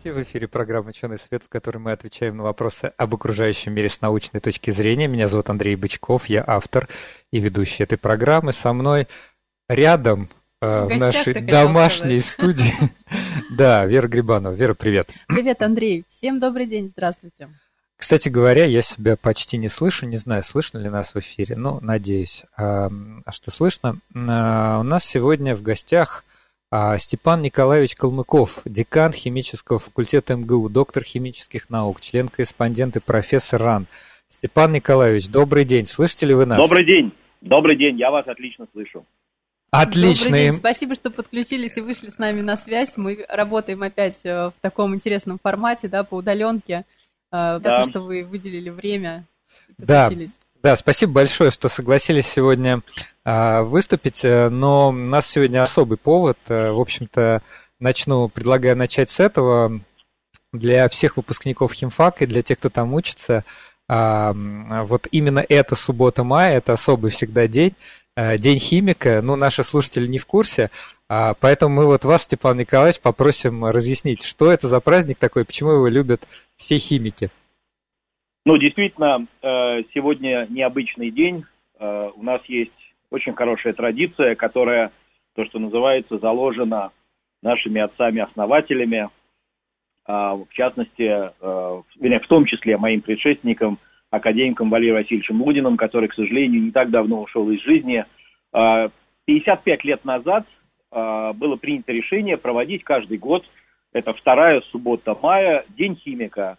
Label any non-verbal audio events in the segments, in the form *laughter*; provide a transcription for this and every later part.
Здравствуйте! В эфире программа «Ученый свет», в которой мы отвечаем на вопросы об окружающем мире с научной точки зрения. Меня зовут Андрей Бычков, я автор и ведущий этой программы. Со мной рядом э, в нашей домашней студии. *laughs* Да, Вера Грибанова. Вера, привет. Привет, Андрей. Всем добрый день. Здравствуйте. Кстати говоря, я себя почти не слышу, не знаю, слышно ли нас в эфире, но надеюсь, а, что слышно. А, у нас сегодня в гостях Степан Николаевич Калмыков, декан химического факультета МГУ, доктор химических наук, член-корреспондент и профессор РАН. Степан Николаевич, добрый день. Слышите ли вы нас? Добрый день. Добрый день, я вас отлично слышу. Отлично. Добрый день. Спасибо, что подключились и вышли с нами на связь. Мы работаем опять э, в таком интересном формате, да, по удаленке. Да. Так что вы выделили время. Да. Да, спасибо большое, что согласились сегодня а, выступить, э, но у нас сегодня особый повод. Э, в общем-то, начну, предлагаю начать с этого. Для всех выпускников химфака и для тех, кто там учится, а, вот именно эта суббота мая, это особый всегда день, Э, День химика, ну, наши слушатели не в курсе, а, поэтому мы вот вас, Степан Николаевич, попросим разъяснить, что это за праздник такой, почему его любят все химики. Ну, действительно, э, сегодня необычный день. Э, у нас есть очень хорошая традиция, которая, то, что называется, заложена нашими отцами-основателями, а, в частности, в том числе моим предшественником – академиком Валерием Васильевичем Лудиным, который, к сожалению, не так давно ушел из жизни. 55 а, лет назад было принято решение проводить каждый год, это вторая суббота мая, День химика,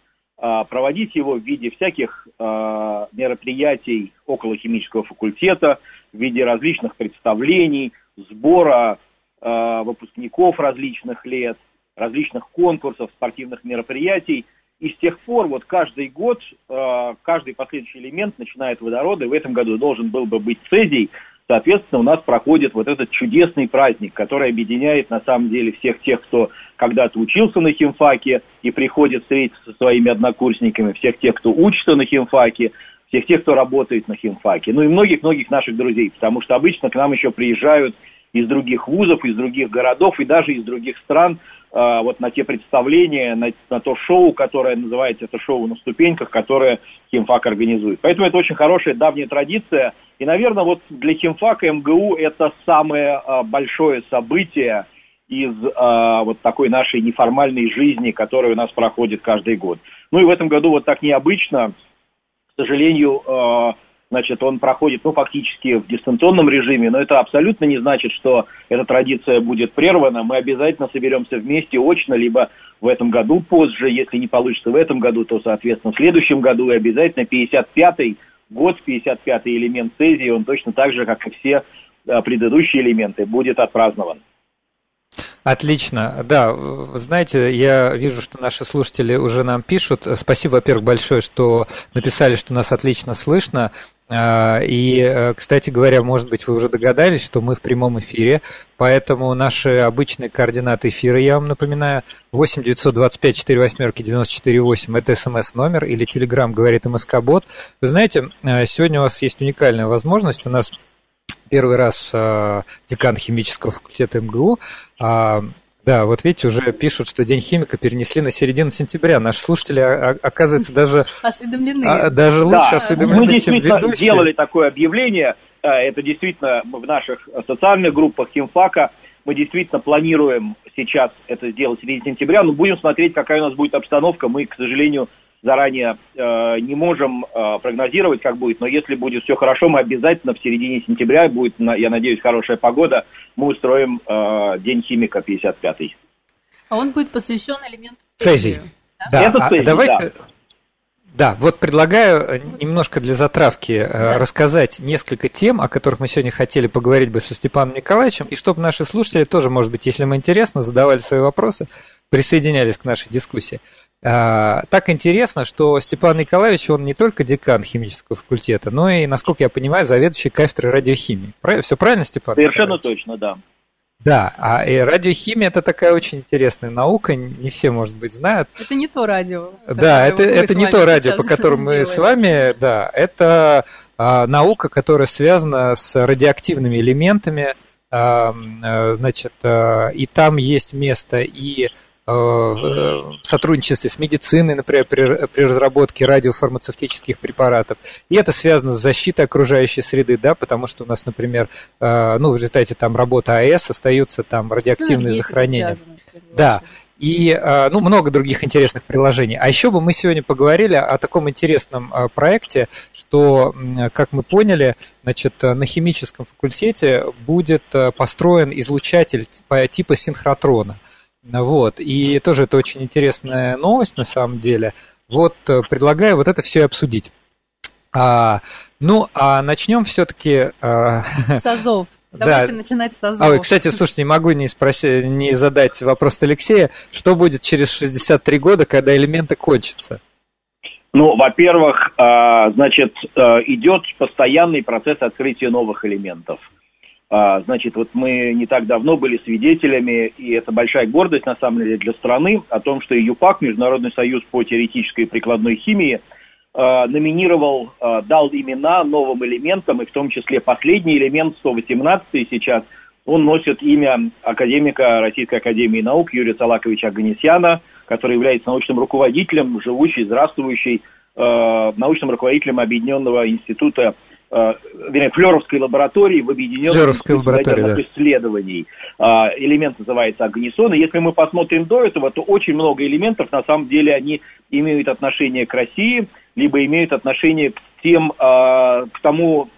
проводить его в виде всяких мероприятий около химического факультета, в виде различных представлений, сбора выпускников различных лет, различных конкурсов, спортивных мероприятий – и с тех пор вот каждый год, э, каждый последующий элемент начинает водорода, и в этом году должен был бы быть цезий, соответственно, у нас проходит вот этот чудесный праздник, который объединяет на самом деле всех тех, кто когда-то учился на химфаке и приходит встретиться со своими однокурсниками, всех тех, кто учится на химфаке, всех тех, кто работает на химфаке, ну и многих-многих наших друзей, потому что обычно к нам еще приезжают из других вузов, из других городов и даже из других стран э, вот на те представления, на, на то шоу, которое называется это шоу на ступеньках, которое химфак организует. Поэтому это очень хорошая давняя традиция. И, наверное, вот для химфака МГУ это самое э, большое событие из э, вот такой нашей неформальной жизни, которая у нас проходит каждый год. Ну и в этом году вот так необычно, к сожалению, э, значит, он проходит, ну, фактически в дистанционном режиме, но это абсолютно не значит, что эта традиция будет прервана. Мы обязательно соберемся вместе очно, либо в этом году позже, если не получится в этом году, то, соответственно, в следующем году и обязательно 55-й год, 55-й элемент цезии, он точно так же, как и все а, предыдущие элементы, будет отпразднован. Отлично. Да, знаете, я вижу, что наши слушатели уже нам пишут. Спасибо, во-первых, большое, что написали, что нас отлично слышно. А, и, э, кстати говоря, может быть, вы уже догадались, что мы в прямом эфире, поэтому наши обычные координаты эфира, я вам напоминаю, 8 925 4 восьмерки 94 8, это смс-номер, или телеграм говорит МСК-бот. Вы знаете, э, сегодня у вас есть уникальная возможность, у нас первый раз э, декан химического факультета МГУ а, да, вот видите, уже пишут, что День химика перенесли на середину сентября. Наши слушатели, оказывается, даже, осведомлены. А, даже лучше да. осведомлены, Мы действительно чем ведущие. сделали такое объявление. А, это действительно в наших социальных группах химфака. Мы действительно планируем сейчас это сделать в середине сентября, но будем смотреть, какая у нас будет обстановка. Мы, к сожалению, заранее э, не можем э, прогнозировать, как будет, но если будет все хорошо, мы обязательно в середине сентября, будет, я надеюсь, хорошая погода, мы устроим э, День химика 55-й. А он будет посвящен элементу цезии. Да? Да. Это цезий, а, давай, да. Да, вот предлагаю э, немножко для затравки э, да. рассказать несколько тем, о которых мы сегодня хотели поговорить бы со Степаном Николаевичем, и чтобы наши слушатели тоже, может быть, если им интересно, задавали свои вопросы, присоединялись к нашей дискуссии. А, так интересно, что Степан Николаевич, он не только декан химического факультета, но и, насколько я понимаю, заведующий кафедрой радиохимии. Все правильно, Степан? Совершенно Николаевич? точно, да. Да, а и радиохимия это такая очень интересная наука, не все, может быть, знают. Это не то радио. Да, это, это не то радио, по которому мы с вами, да, это а, наука, которая связана с радиоактивными элементами, а, значит, а, и там есть место и в сотрудничестве с медициной, например, при, при разработке радиофармацевтических препаратов. И это связано с защитой окружающей среды, да, потому что у нас, например, э, ну, в результате там работы АЭС остаются там радиоактивные захоронения. Да. И э, ну, много других интересных приложений. А еще бы мы сегодня поговорили о таком интересном проекте, что, как мы поняли, значит, на химическом факультете будет построен излучатель типа синхротрона. Вот, и тоже это очень интересная новость на самом деле. Вот э, предлагаю вот это все обсудить. А, ну, а начнем все-таки... А... С Азов. *laughs* Давайте да. начинать с Азов. А, кстати, слушайте, не могу не, спросить, не задать вопрос Алексея. Что будет через 63 года, когда элементы кончатся? Ну, во-первых, а, значит, а, идет постоянный процесс открытия новых элементов. А, значит, вот мы не так давно были свидетелями, и это большая гордость, на самом деле, для страны, о том, что ЮПАК, Международный союз по теоретической и прикладной химии, а, номинировал, а, дал имена новым элементам, и в том числе последний элемент, 118 сейчас, он носит имя академика Российской Академии Наук Юрия Салаковича Аганесяна, который является научным руководителем, живущий, здравствующий, научным руководителем Объединенного института вернее, Флеровской лаборатории в Объединенном лаборатории, да. исследований. А, элемент называется агнесон. И если мы посмотрим до этого, то очень много элементов, на самом деле, они имеют отношение к России, либо имеют отношение к тем, а, к тому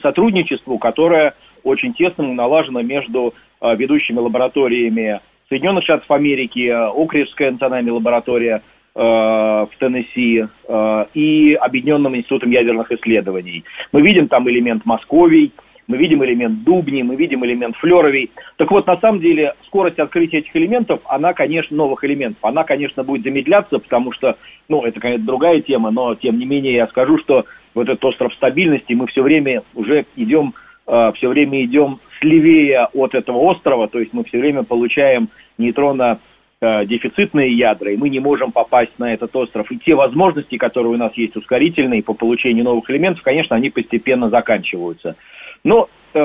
сотрудничеству, которое очень тесно налажено между а, ведущими лабораториями Соединенных Штатов Америки, Окрежская национальная лаборатория – Э, в Теннесси э, и Объединенным институтом ядерных исследований. Мы видим там элемент Московий, мы видим элемент Дубни, мы видим элемент Флеровий. Так вот, на самом деле, скорость открытия этих элементов, она, конечно, новых элементов, она, конечно, будет замедляться, потому что, ну, это, конечно, другая тема, но, тем не менее, я скажу, что вот этот остров стабильности, мы все время уже идем, э, все время идем сливее от этого острова, то есть мы все время получаем нейтроно Э, дефицитные ядра, и мы не можем попасть на этот остров. И те возможности, которые у нас есть ускорительные по получению новых элементов, конечно, они постепенно заканчиваются. Но э,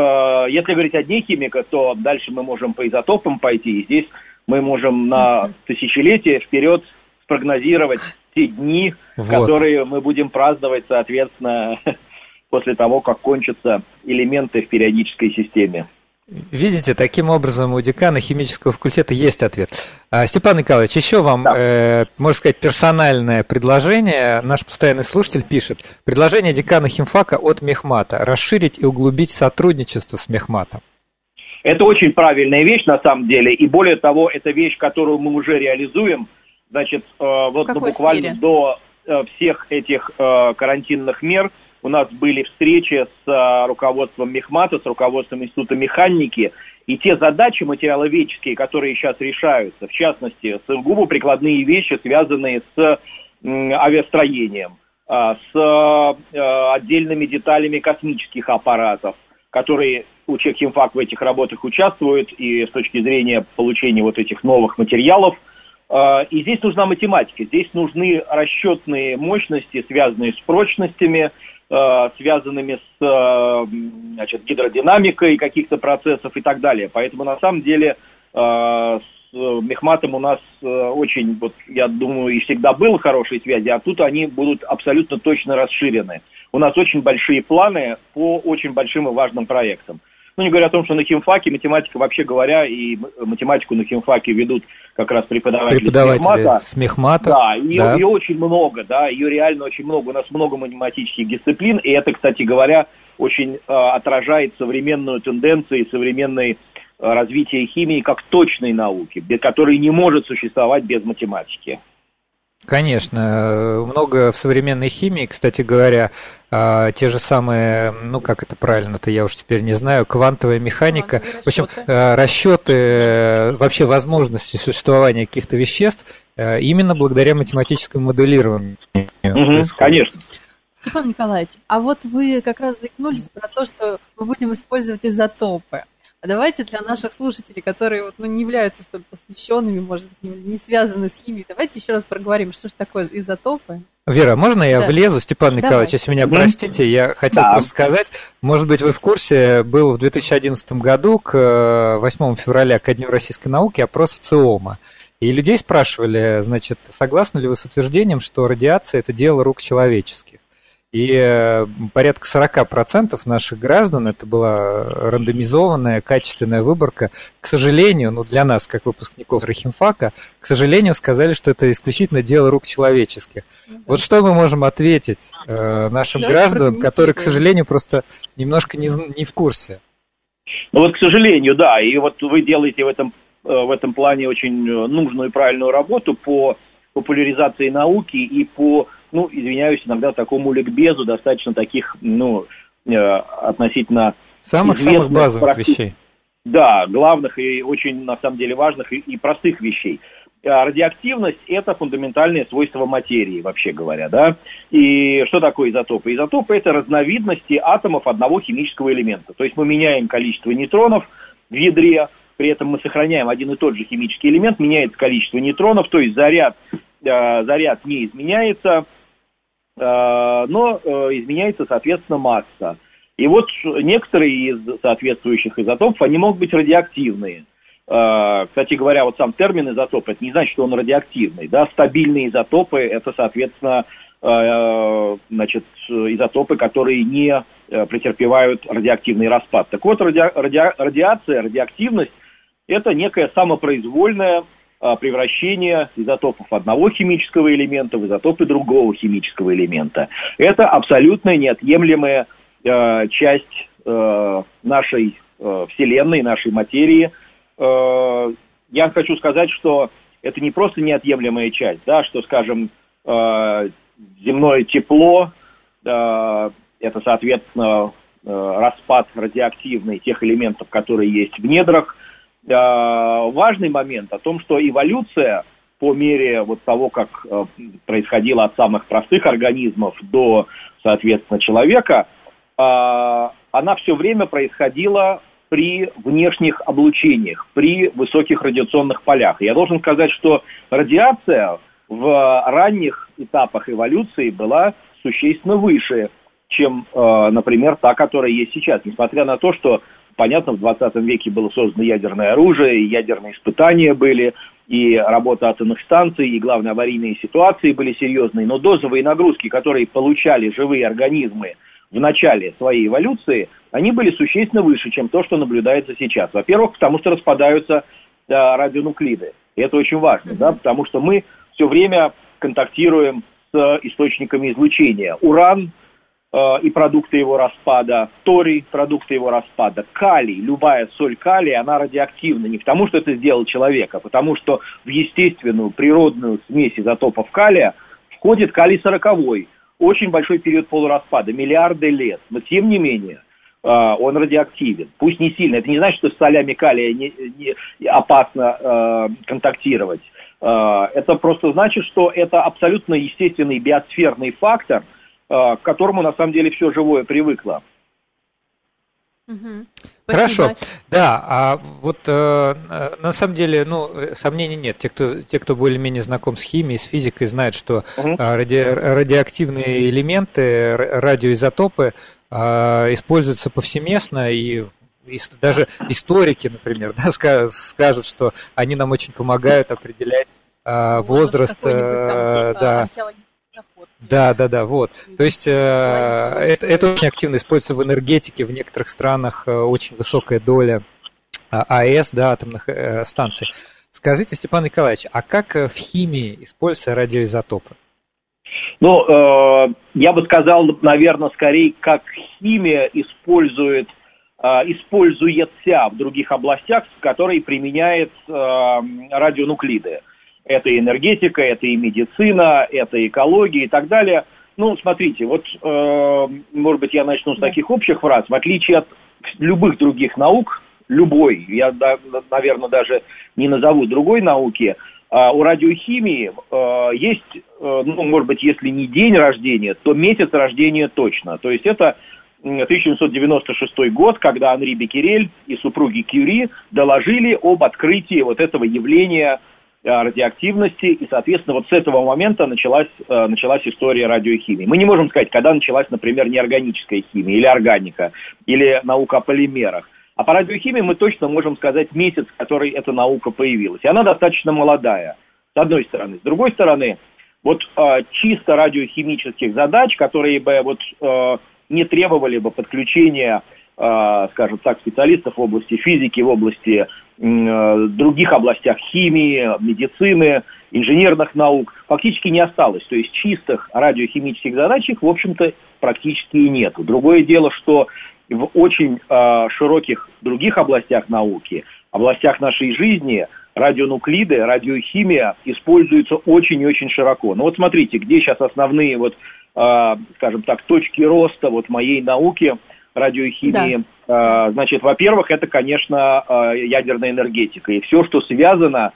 если говорить о дне химика, то дальше мы можем по изотопам пойти, и здесь мы можем на тысячелетия вперед спрогнозировать те дни, вот. которые мы будем праздновать, соответственно, *laughs* после того, как кончатся элементы в периодической системе. Видите, таким образом у декана химического факультета есть ответ. А, Степан Николаевич, еще вам, да. э, можно сказать, персональное предложение. Наш постоянный слушатель пишет. Предложение декана химфака от Мехмата. Расширить и углубить сотрудничество с Мехматом. Это очень правильная вещь на самом деле. И более того, это вещь, которую мы уже реализуем. Значит, э, вот ну, буквально сфере? до э, всех этих э, карантинных мер – у нас были встречи с а, руководством Мехмата, с руководством Института механики, и те задачи материаловедческие, которые сейчас решаются, в частности, сугубо прикладные вещи, связанные с авиастроением, а, с а, отдельными деталями космических аппаратов, которые у Чехимфак в этих работах участвуют, и с точки зрения получения вот этих новых материалов. И здесь нужна математика, здесь нужны расчетные мощности, связанные с прочностями, связанными с э, значит, гидродинамикой каких-то процессов и так далее. Поэтому на самом деле э, с Мехматом у нас очень, вот, я думаю, и всегда было хорошие связи, а тут они будут абсолютно точно расширены. У нас очень большие планы по очень большим и важным проектам. Ну, не говоря о том, что на химфаке математика, вообще говоря, и математику на химфаке ведут как раз преподаватели, преподаватели с мехмата. Да, ее, да. ее очень много, да, ее реально очень много. У нас много математических дисциплин, и это, кстати говоря, очень э, отражает современную тенденцию и современное э, развитие химии как точной науки, без которой не может существовать без математики. Конечно, много в современной химии, кстати говоря, а, те же самые, ну как это правильно-то, я уж теперь не знаю, квантовая механика, в общем, а, расчеты, вообще возможности существования каких-то веществ а, именно благодаря математическому моделированию. Угу, конечно. Степан Николаевич, а вот вы как раз заикнулись про то, что мы будем использовать изотопы. А давайте для наших слушателей, которые вот, ну, не являются столь посвященными, может быть, не связаны с химией, давайте еще раз проговорим, что же такое изотопы. Вера, можно я да. влезу, Степан Николаевич, Давай. если меня простите, я хотел да. просто сказать, может быть, вы в курсе, был в 2011 году к 8 э, февраля, ко Дню российской науки, опрос в ЦИОМа. И людей спрашивали, значит, согласны ли вы с утверждением, что радиация – это дело рук человеческих? И порядка 40% наших граждан, это была рандомизованная, качественная выборка, к сожалению, ну для нас, как выпускников Рахимфака, к сожалению, сказали, что это исключительно дело рук человеческих. Ну, вот что мы можем ответить э, нашим Давайте гражданам, которые, к сожалению, просто немножко не, не в курсе? Ну вот, к сожалению, да, и вот вы делаете в этом, э, в этом плане очень э, нужную и правильную работу по популяризации науки и по ну, извиняюсь, иногда такому ликбезу достаточно таких, ну, э, относительно... Самых-самых базовых простых, вещей. Да, главных и очень, на самом деле, важных и, и простых вещей. А радиоактивность – это фундаментальное свойство материи, вообще говоря, да. И что такое изотопы? Изотопы – это разновидности атомов одного химического элемента. То есть мы меняем количество нейтронов в ядре, при этом мы сохраняем один и тот же химический элемент, меняется количество нейтронов, то есть заряд, э, заряд не изменяется, но э, изменяется, соответственно, масса. И вот некоторые из соответствующих изотопов, они могут быть радиоактивные. Э, кстати говоря, вот сам термин изотоп, это не значит, что он радиоактивный. Да? Стабильные изотопы, это, соответственно, значит, изотопы, которые не претерпевают радиоактивный распад. Так вот, ради, ради, радиация, радиоактивность – это некая самопроизвольная превращение изотопов одного химического элемента в изотопы другого химического элемента. Это абсолютно неотъемлемая э, часть э, нашей э, Вселенной, нашей материи. Э, я хочу сказать, что это не просто неотъемлемая часть, да, что, скажем, э, земное тепло, э, это, соответственно, э, распад радиоактивный тех элементов, которые есть в недрах – важный момент о том, что эволюция по мере вот того, как э, происходила от самых простых организмов до, соответственно, человека, э, она все время происходила при внешних облучениях, при высоких радиационных полях. я должен сказать, что радиация в ранних этапах эволюции была существенно выше, чем, например, та, которая есть сейчас. Несмотря на то, что Понятно, в 20 веке было создано ядерное оружие, и ядерные испытания были, и работа атомных станций, и, главное, аварийные ситуации были серьезные. Но дозовые нагрузки, которые получали живые организмы в начале своей эволюции, они были существенно выше, чем то, что наблюдается сейчас. Во-первых, потому что распадаются да, радионуклиды. И это очень важно, да, потому что мы все время контактируем с источниками излучения. Уран – Э, и продукты его распада, торий, продукты его распада, калий, любая соль калия, она радиоактивна не потому, что это сделал человек, а потому что в естественную природную смесь изотопов калия входит калий сороковой, очень большой период полураспада, миллиарды лет, но тем не менее э, он радиоактивен. Пусть не сильно. Это не значит, что с солями калия не, не опасно э, контактировать. Э, это просто значит, что это абсолютно естественный биосферный фактор – к которому на самом деле все живое привыкло. Угу. Хорошо, да, а вот э, на самом деле, ну, сомнений нет. Те, кто, те, кто более-менее знаком с химией, с физикой, знают, что угу. ради, радиоактивные элементы, радиоизотопы э, используются повсеместно и даже историки, например, да, скажут, что они нам очень помогают определять э, возраст, э, да, да, да, да, вот. То есть э, это, это очень активно используется в энергетике, в некоторых странах э, очень высокая доля э, АЭС, да, атомных э, станций. Скажите, Степан Николаевич, а как э, в химии используются радиоизотопы? Ну, э, я бы сказал, наверное, скорее, как химия использует, э, используется в других областях, в которой применяет э, радионуклиды. Это и энергетика, это и медицина, это экология и так далее. Ну, смотрите, вот, э, может быть, я начну с таких общих фраз. В отличие от любых других наук, любой, я, да, наверное, даже не назову другой науки, а у радиохимии э, есть, э, ну, может быть, если не день рождения, то месяц рождения точно. То есть это 1796 год, когда Анри Беккерель и супруги Кюри доложили об открытии вот этого явления радиоактивности, и, соответственно, вот с этого момента началась, э, началась история радиохимии. Мы не можем сказать, когда началась, например, неорганическая химия или органика, или наука о полимерах. А по радиохимии мы точно можем сказать месяц, в который эта наука появилась. И она достаточно молодая, с одной стороны. С другой стороны, вот э, чисто радиохимических задач, которые бы вот э, не требовали бы подключения, э, скажем так, специалистов в области физики, в области э, других областях химии, медицины, инженерных наук, фактически не осталось. То есть чистых радиохимических задач их, в общем-то, практически и нет. Другое дело, что в очень э, широких других областях науки, областях нашей жизни, радионуклиды, радиохимия используются очень и очень широко. Ну вот смотрите, где сейчас основные вот, э, скажем так, точки роста вот моей науки радиохимии. Да. Э, значит, во-первых, это, конечно, э, ядерная энергетика и все, что связано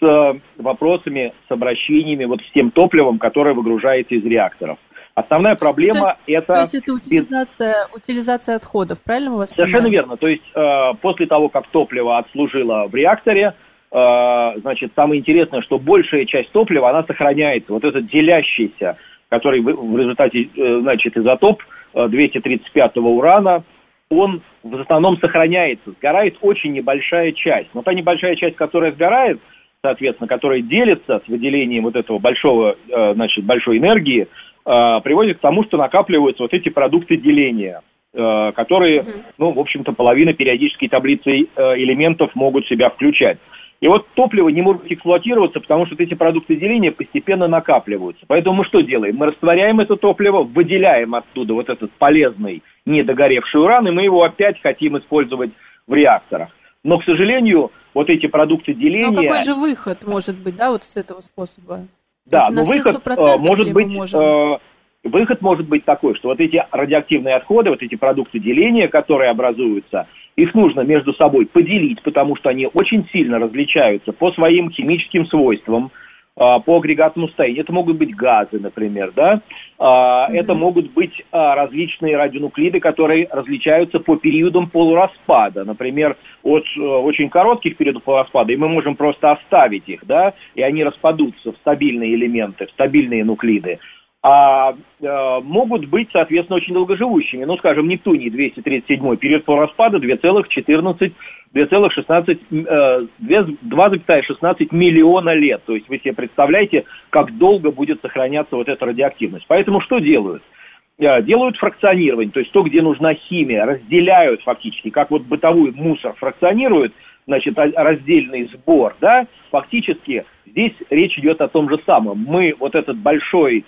с вопросами, с обращениями вот с тем топливом, которое выгружается из реакторов. Основная проблема то есть, это... То есть это утилизация, утилизация отходов, правильно мы вас Совершенно верно. То есть э, после того, как топливо отслужило в реакторе, э, значит, самое интересное, что большая часть топлива, она сохраняется. Вот этот делящийся, который в, в результате, э, значит, изотоп э, 235 урана, он в основном сохраняется. Сгорает очень небольшая часть. Но та небольшая часть, которая сгорает, соответственно, которая делится с выделением вот этого большого, э, значит, большой энергии, Э, приводит к тому, что накапливаются вот эти продукты деления, э, которые, ну, в общем-то, половина периодической таблицы э, элементов могут себя включать. И вот топливо не может эксплуатироваться, потому что вот эти продукты деления постепенно накапливаются. Поэтому мы что делаем? Мы растворяем это топливо, выделяем оттуда вот этот полезный недогоревший уран, и мы его опять хотим использовать в реакторах. Но, к сожалению, вот эти продукты деления... Но какой же выход может быть, да, вот с этого способа? Да, но выход э, может быть... Можем... Э, выход может быть такой, что вот эти радиоактивные отходы, вот эти продукты деления, которые образуются, их нужно между собой поделить, потому что они очень сильно различаются по своим химическим свойствам, а, по агрегатному состоянию. Это могут быть газы, например, да. Mm-hmm. Это могут быть а, различные радионуклиды, которые различаются по периодам полураспада. Например, от э, очень коротких периодов полураспада, и мы можем просто оставить их, да, и они распадутся в стабильные элементы, в стабильные нуклиды а э, могут быть, соответственно, очень долгоживущими. Ну, скажем, Нептуний 237 период по распаду 2,14 2,16 э, 2,16 миллиона лет. То есть вы себе представляете, как долго будет сохраняться вот эта радиоактивность. Поэтому что делают? Э, делают фракционирование, то есть то, где нужна химия, разделяют фактически, как вот бытовой мусор фракционируют, значит, раздельный сбор, да, фактически здесь речь идет о том же самом. Мы вот этот большой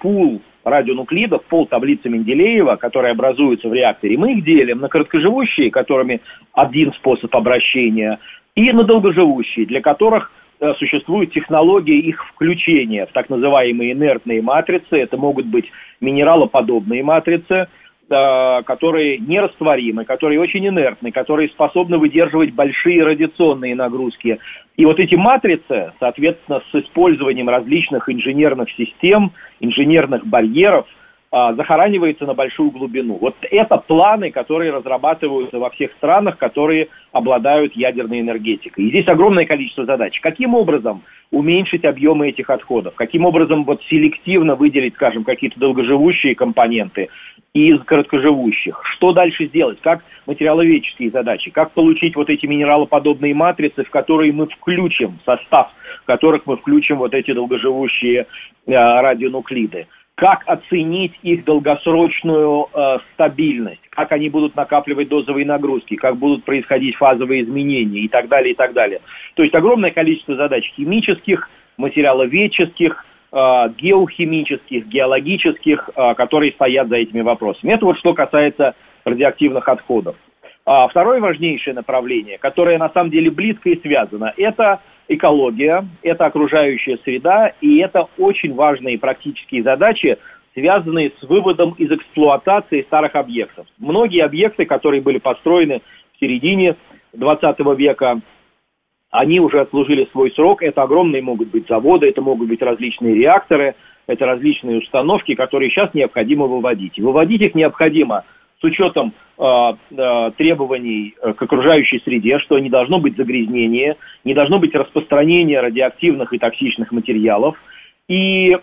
пул радионуклидов, пол таблицы Менделеева, которые образуются в реакторе, мы их делим на короткоживущие, которыми один способ обращения, и на долгоживущие, для которых э, существует технология их включения в так называемые инертные матрицы. Это могут быть минералоподобные матрицы, Э, которые нерастворимы, которые очень инертны, которые способны выдерживать большие радиационные нагрузки. И вот эти матрицы, соответственно, с использованием различных инженерных систем, инженерных барьеров – а, захоранивается на большую глубину. Вот это планы, которые разрабатываются во всех странах, которые обладают ядерной энергетикой. И здесь огромное количество задач. Каким образом уменьшить объемы этих отходов? Каким образом вот селективно выделить, скажем, какие-то долгоживущие компоненты из короткоживущих? Что дальше сделать? Как материаловедческие задачи? Как получить вот эти минералоподобные матрицы, в которые мы включим, состав в которых мы включим вот эти долгоживущие э, радионуклиды? как оценить их долгосрочную э, стабильность, как они будут накапливать дозовые нагрузки, как будут происходить фазовые изменения и так далее, и так далее. То есть огромное количество задач химических, материаловедческих, геохимических, геологических, э, которые стоят за этими вопросами. Это вот что касается радиоактивных отходов. А второе важнейшее направление, которое на самом деле близко и связано, это экология, это окружающая среда, и это очень важные практические задачи, связанные с выводом из эксплуатации старых объектов. Многие объекты, которые были построены в середине 20 века, они уже отслужили свой срок. Это огромные могут быть заводы, это могут быть различные реакторы, это различные установки, которые сейчас необходимо выводить. И выводить их необходимо с учетом э, э, требований к окружающей среде, что не должно быть загрязнения, не должно быть распространения радиоактивных и токсичных материалов. И, э,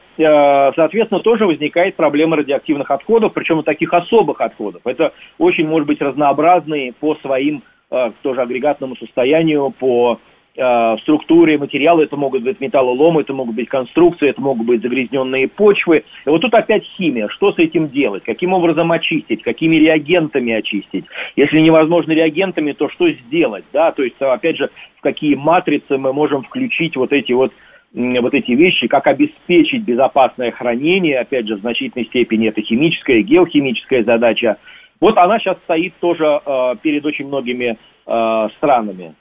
соответственно, тоже возникает проблема радиоактивных отходов, причем таких особых отходов. Это очень, может быть, разнообразные по своим э, тоже агрегатному состоянию, по Э, структуре материала, это могут быть металлоломы, это могут быть конструкции, это могут быть загрязненные почвы. И вот тут опять химия. Что с этим делать? Каким образом очистить? Какими реагентами очистить? Если невозможно реагентами, то что сделать? Да? То есть, опять же, в какие матрицы мы можем включить вот эти вот вот эти вещи, как обеспечить безопасное хранение, опять же, в значительной степени это химическая геохимическая задача. Вот она сейчас стоит тоже э, перед очень многими э, странами.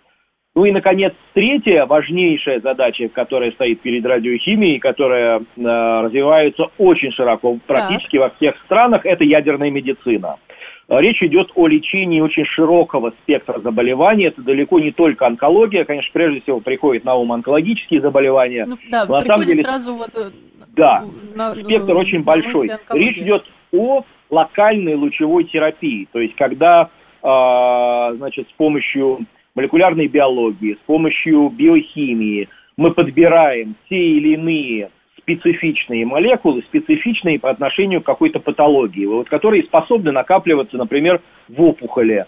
Ну и, наконец, третья важнейшая задача, которая стоит перед радиохимией, которая э, развивается очень широко, практически так. во всех странах, это ядерная медицина. Речь идет о лечении очень широкого спектра заболеваний. Это далеко не только онкология. Конечно, прежде всего приходит на ум онкологические заболевания. Ну, да, на самом деле, сразу вот... Э, да, на, спектр на, очень большой. Речь идет о локальной лучевой терапии. То есть, когда, э, значит, с помощью молекулярной биологии, с помощью биохимии мы подбираем те или иные специфичные молекулы, специфичные по отношению к какой-то патологии, вот, которые способны накапливаться, например, в опухоли.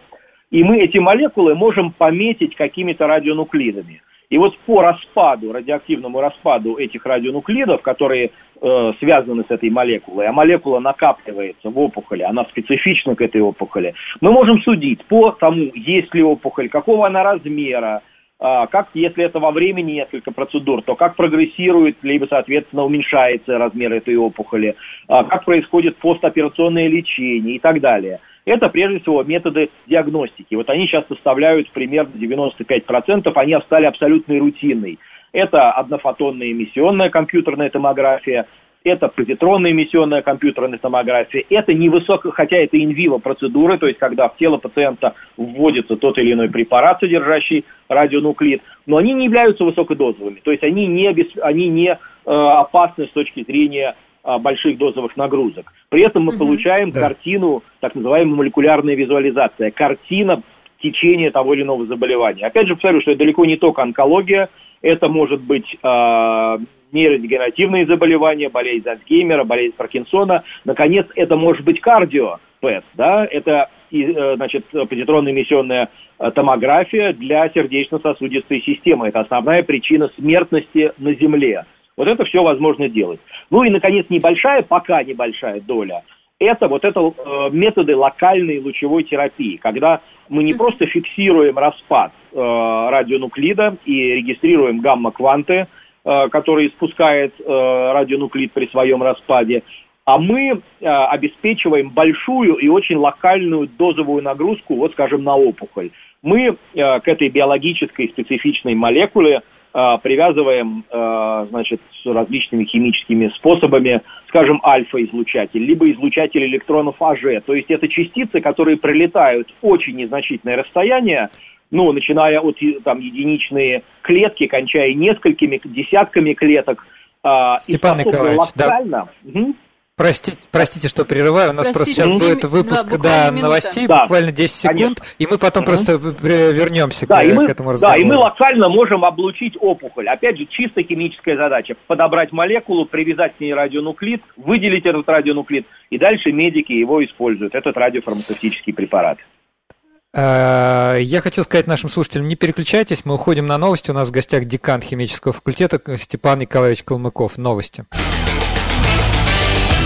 И мы эти молекулы можем пометить какими-то радионуклидами. И вот по распаду, радиоактивному распаду этих радионуклидов, которые э, связаны с этой молекулой, а молекула накапливается в опухоли, она специфична к этой опухоли, мы можем судить по тому, есть ли опухоль, какого она размера, э, как, если это во времени несколько процедур, то как прогрессирует, либо, соответственно, уменьшается размер этой опухоли, э, как происходит постоперационное лечение и так далее – это прежде всего методы диагностики. Вот они сейчас составляют примерно 95%, они стали абсолютной рутинной. Это однофотонная эмиссионная компьютерная томография, это позитронная эмиссионная компьютерная томография, это невысоко, хотя это инвиво процедуры, то есть когда в тело пациента вводится тот или иной препарат, содержащий радионуклид, но они не являются высокодозовыми, то есть они не, они не э, опасны с точки зрения больших дозовых нагрузок. При этом мы угу. получаем да. картину, так называемая молекулярная визуализация, картина течения того или иного заболевания. Опять же, повторю, что это далеко не только онкология, это может быть э, нейродегенеративные заболевания, болезнь Альцгеймера, болезнь Паркинсона. Наконец, это может быть кардио ПЭТ, да, это э, значит, позитронно-эмиссионная э, томография для сердечно-сосудистой системы. Это основная причина смертности на Земле. Вот это все возможно делать. Ну и, наконец, небольшая, пока небольшая доля, это вот это э, методы локальной лучевой терапии, когда мы не просто фиксируем распад э, радионуклида и регистрируем гамма-кванты, э, которые спускает э, радионуклид при своем распаде, а мы э, обеспечиваем большую и очень локальную дозовую нагрузку, вот скажем, на опухоль. Мы э, к этой биологической специфичной молекуле привязываем, а, значит, с различными химическими способами, скажем, альфа-излучатель, либо излучатель электронов АЖ. То есть это частицы, которые прилетают очень незначительное расстояние, ну, начиная от там, единичные клетки, кончая несколькими десятками клеток. А, Степан Николаевич, локально, да. Угу. Простите, простите, что прерываю. У нас простите, просто сейчас будет выпуск да, да, новостей, да, буквально 10 секунд, конечно. и мы потом угу. просто вернемся да, к, и мы, к этому разговору. Да, и мы локально можем облучить опухоль. Опять же, чисто химическая задача. Подобрать молекулу, привязать к ней радионуклид, выделить этот радионуклид, и дальше медики его используют, этот радиофармацевтический препарат. Э, я хочу сказать нашим слушателям, не переключайтесь, мы уходим на новости. У нас в гостях декан химического факультета Степан Николаевич Калмыков. Новости.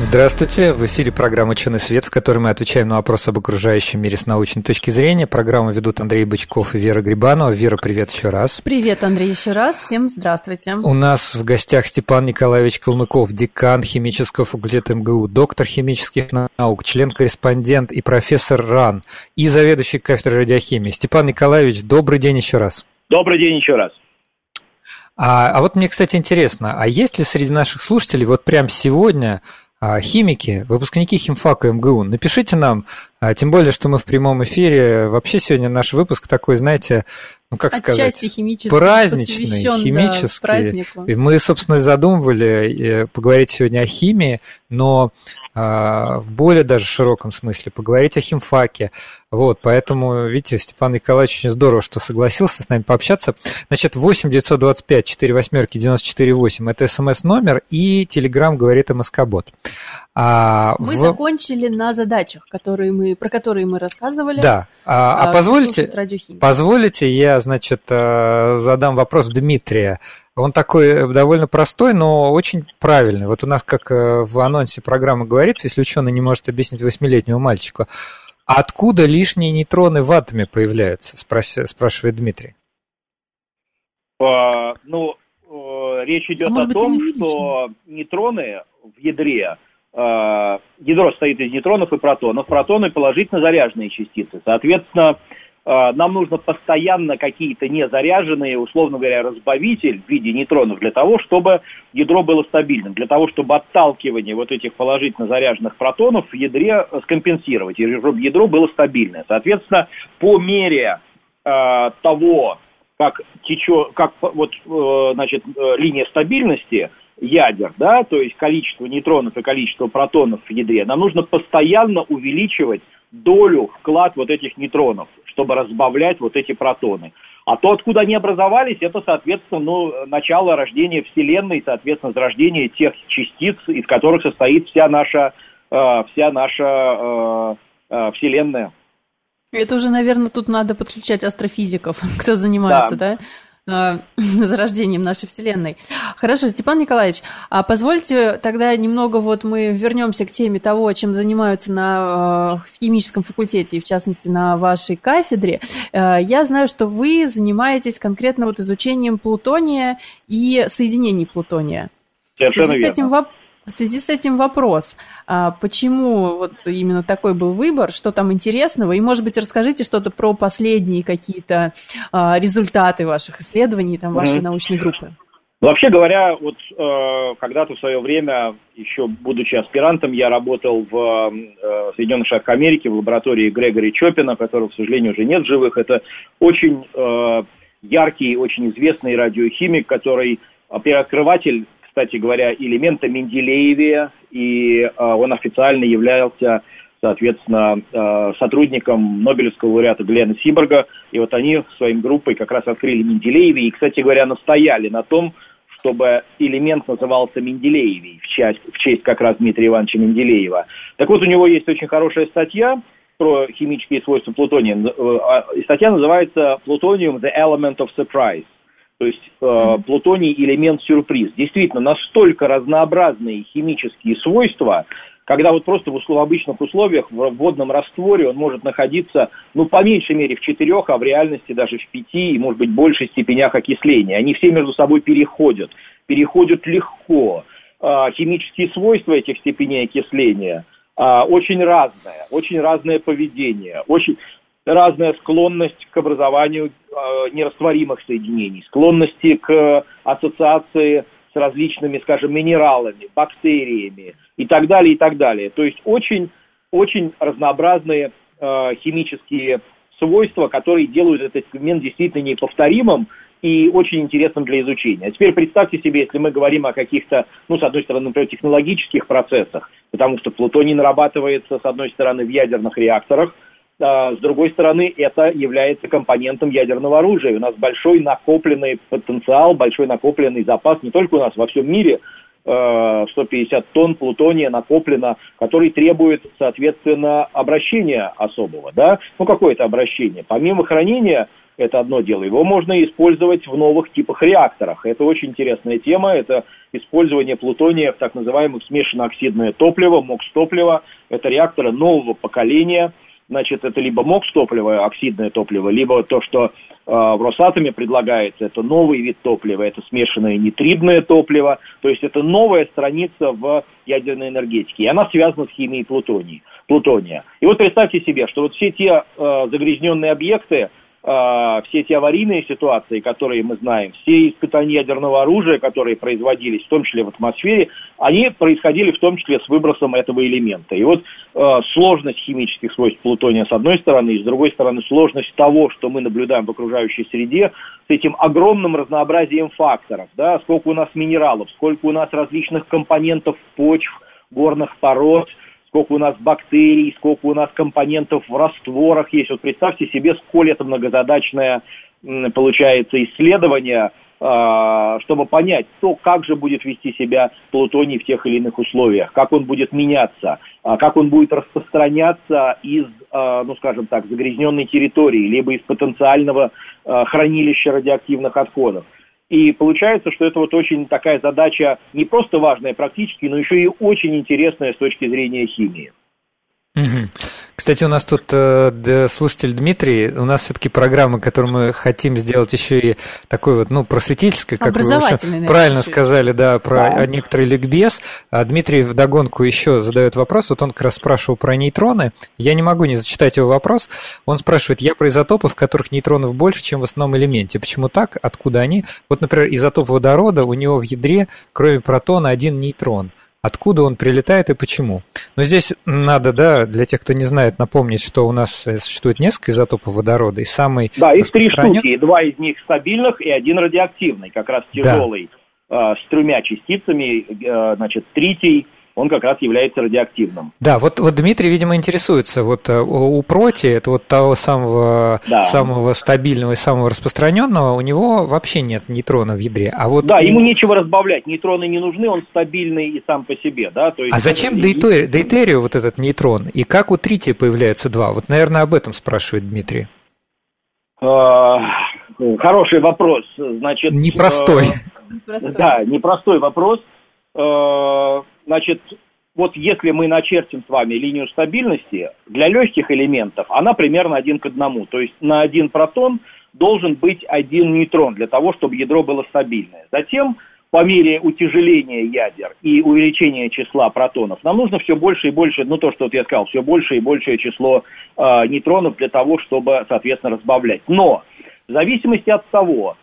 Здравствуйте, в эфире программа «Ученый свет», в которой мы отвечаем на вопросы об окружающем мире с научной точки зрения. Программу ведут Андрей Бычков и Вера Грибанова. Вера, привет еще раз. Привет, Андрей, еще раз. Всем здравствуйте. У нас в гостях Степан Николаевич Калмыков, декан химического факультета МГУ, доктор химических наук, член-корреспондент и профессор РАН, и заведующий кафедрой радиохимии. Степан Николаевич, добрый день еще раз. Добрый день еще раз. А, а вот мне, кстати, интересно, а есть ли среди наших слушателей вот прямо сегодня химики, выпускники химфака МГУ, напишите нам, а, тем более, что мы в прямом эфире. Вообще сегодня наш выпуск такой, знаете, ну как Отчасти сказать, праздничный, химический. Да, и мы, собственно, задумывали э, поговорить сегодня о химии, но а, в более даже широком смысле, поговорить о химфаке. Вот, поэтому, видите, Степан Николаевич очень здорово, что согласился с нами пообщаться. Значит, 8 925 4 восьмерки 94 8 это смс-номер и телеграм говорит МСК-бот. А мы в... закончили на задачах, которые мы, про которые мы рассказывали. Да. А, а, а позволите, позволите, я, значит, э, задам вопрос Дмитрия. Он такой довольно простой, но очень правильный. Вот у нас, как э, в анонсе программы говорится, если ученый не может объяснить восьмилетнему мальчику, откуда лишние нейтроны в атоме появляются, спрашивает Дмитрий. А, ну, э, речь идет а о том, что нейтроны в ядре, э, ядро состоит из нейтронов и протонов, протоны положительно заряженные частицы. Соответственно, Э, нам нужно постоянно какие-то незаряженные, условно говоря, разбавитель в виде нейтронов для того, чтобы ядро было стабильным, для того, чтобы отталкивание вот этих положительно заряженных протонов в ядре скомпенсировать, и чтобы ядро было стабильное. Соответственно, по мере э, того, как течет, как вот, э, значит, э, линия стабильности ядер, да, то есть количество нейтронов и количество протонов в ядре, нам нужно постоянно увеличивать долю, вклад вот этих нейтронов, чтобы разбавлять вот эти протоны. А то, откуда они образовались, это, соответственно, ну, начало рождения Вселенной, соответственно, зарождение тех частиц, из которых состоит вся наша, э, вся наша э, э, Вселенная. Это уже, наверное, тут надо подключать астрофизиков, *laughs* кто занимается, да? да? Э, *laughs* зарождением нашей Вселенной. Хорошо, Степан Николаевич, а позвольте тогда немного вот мы вернемся к теме того, чем занимаются на э, химическом факультете, и в частности на вашей кафедре. Э, я знаю, что вы занимаетесь конкретно вот изучением плутония и соединений плутония. Совершенно верно. С этим воп- в связи с этим вопрос, а почему вот именно такой был выбор, что там интересного, и, может быть, расскажите что-то про последние какие-то а, результаты ваших исследований, там, вашей mm-hmm. научной группы. Ну, вообще говоря, вот э, когда-то в свое время, еще будучи аспирантом, я работал в э, Соединенных Штатах Америки в лаборатории Грегори Чопина, которого, к сожалению, уже нет в живых. Это очень э, яркий, очень известный радиохимик, который первооткрыватель кстати говоря, элемента Менделеевия, и э, он официально являлся, соответственно, э, сотрудником Нобелевского лауреата Глена Сиборга, и вот они своим группой как раз открыли Менделеевий, и, кстати говоря, настояли на том, чтобы элемент назывался Менделеевий, в честь, в честь как раз Дмитрия Ивановича Менделеева. Так вот, у него есть очень хорошая статья про химические свойства плутония, э, а, и статья называется «Plutonium – the element of surprise». То есть э, плутоний элемент сюрприз. Действительно, настолько разнообразные химические свойства, когда вот просто в обычных условиях в водном растворе он может находиться, ну, по меньшей мере в четырех, а в реальности даже в пяти и, может быть, большей степенях окисления. Они все между собой переходят, переходят легко. Э, химические свойства этих степеней окисления э, очень разное, очень разное поведение, очень разная склонность к образованию э, нерастворимых соединений, склонности к ассоциации с различными, скажем, минералами, бактериями и так далее, и так далее. То есть очень, очень разнообразные э, химические свойства, которые делают этот эксперимент действительно неповторимым и очень интересным для изучения. А теперь представьте себе, если мы говорим о каких-то, ну, с одной стороны, например, технологических процессах, потому что плутоний нарабатывается, с одной стороны, в ядерных реакторах, с другой стороны, это является компонентом ядерного оружия. У нас большой накопленный потенциал, большой накопленный запас не только у нас, во всем мире 150 а, тонн плутония накоплено, который требует, соответственно, обращения особого, да? Ну, какое это обращение? Помимо хранения это одно дело. Его можно использовать в новых типах реакторах. Это очень интересная тема. Это использование плутония в так называемое смешанно-оксидное топливо, МОКС-топливо. Это реакторы нового поколения. Значит, это либо МОКС-топливо, оксидное топливо, либо то, что э, в Росатоме предлагается, это новый вид топлива, это смешанное нитридное топливо. То есть это новая страница в ядерной энергетике. И она связана с химией плутония. плутония. И вот представьте себе, что вот все те э, загрязненные объекты, все эти аварийные ситуации, которые мы знаем, все испытания ядерного оружия, которые производились, в том числе в атмосфере, они происходили в том числе с выбросом этого элемента. И вот э, сложность химических свойств плутония с одной стороны, и с другой стороны сложность того, что мы наблюдаем в окружающей среде, с этим огромным разнообразием факторов, да, сколько у нас минералов, сколько у нас различных компонентов почв, горных пород – сколько у нас бактерий, сколько у нас компонентов в растворах есть. Вот представьте себе, сколь это многозадачное получается исследование, а, чтобы понять, то, как же будет вести себя плутоний в тех или иных условиях, как он будет меняться, а, как он будет распространяться из, а, ну скажем так, загрязненной территории, либо из потенциального хранилища радиоактивных отходов. И получается, что это вот очень такая задача не просто важная практически, но еще и очень интересная с точки зрения химии. Кстати, у нас тут э, слушатель Дмитрий, у нас все-таки программа, которую мы хотим сделать еще и такой вот, ну, просветительской, как вы уже правильно сказали, да, про да. некоторый ликбез. А Дмитрий вдогонку еще задает вопрос, вот он как раз спрашивал про нейтроны. Я не могу не зачитать его вопрос. Он спрашивает, я про изотопы, в которых нейтронов больше, чем в основном элементе. Почему так? Откуда они? Вот, например, изотоп водорода, у него в ядре, кроме протона, один нейтрон откуда он прилетает и почему. Но здесь надо, да, для тех, кто не знает, напомнить, что у нас э, существует несколько изотопов водорода, и самый Да, их три штуки, два из них стабильных и один радиоактивный, как раз тяжелый, да. э, с тремя частицами, э, значит, тритий, он как раз является радиоактивным. Да, вот, вот Дмитрий, видимо, интересуется. Вот э, у проти, это вот того самого, да. самого стабильного и самого распространенного, у него вообще нет нейтрона в ядре. А вот да, у... ему нечего разбавлять. Нейтроны не нужны, он стабильный и сам по себе. Да? То есть а зачем это... дейтерию, дейтерию вот этот нейтрон? И как у трития появляется два? Вот, наверное, об этом спрашивает Дмитрий. А, хороший вопрос. Значит, непростой. Э, да, непростой вопрос. Значит, вот если мы начертим с вами линию стабильности, для легких элементов она примерно один к одному. То есть на один протон должен быть один нейтрон для того, чтобы ядро было стабильное. Затем, по мере утяжеления ядер и увеличения числа протонов, нам нужно все больше и больше, ну то, что вот я сказал, все больше и большее число э, нейтронов для того, чтобы, соответственно, разбавлять. Но в зависимости от того,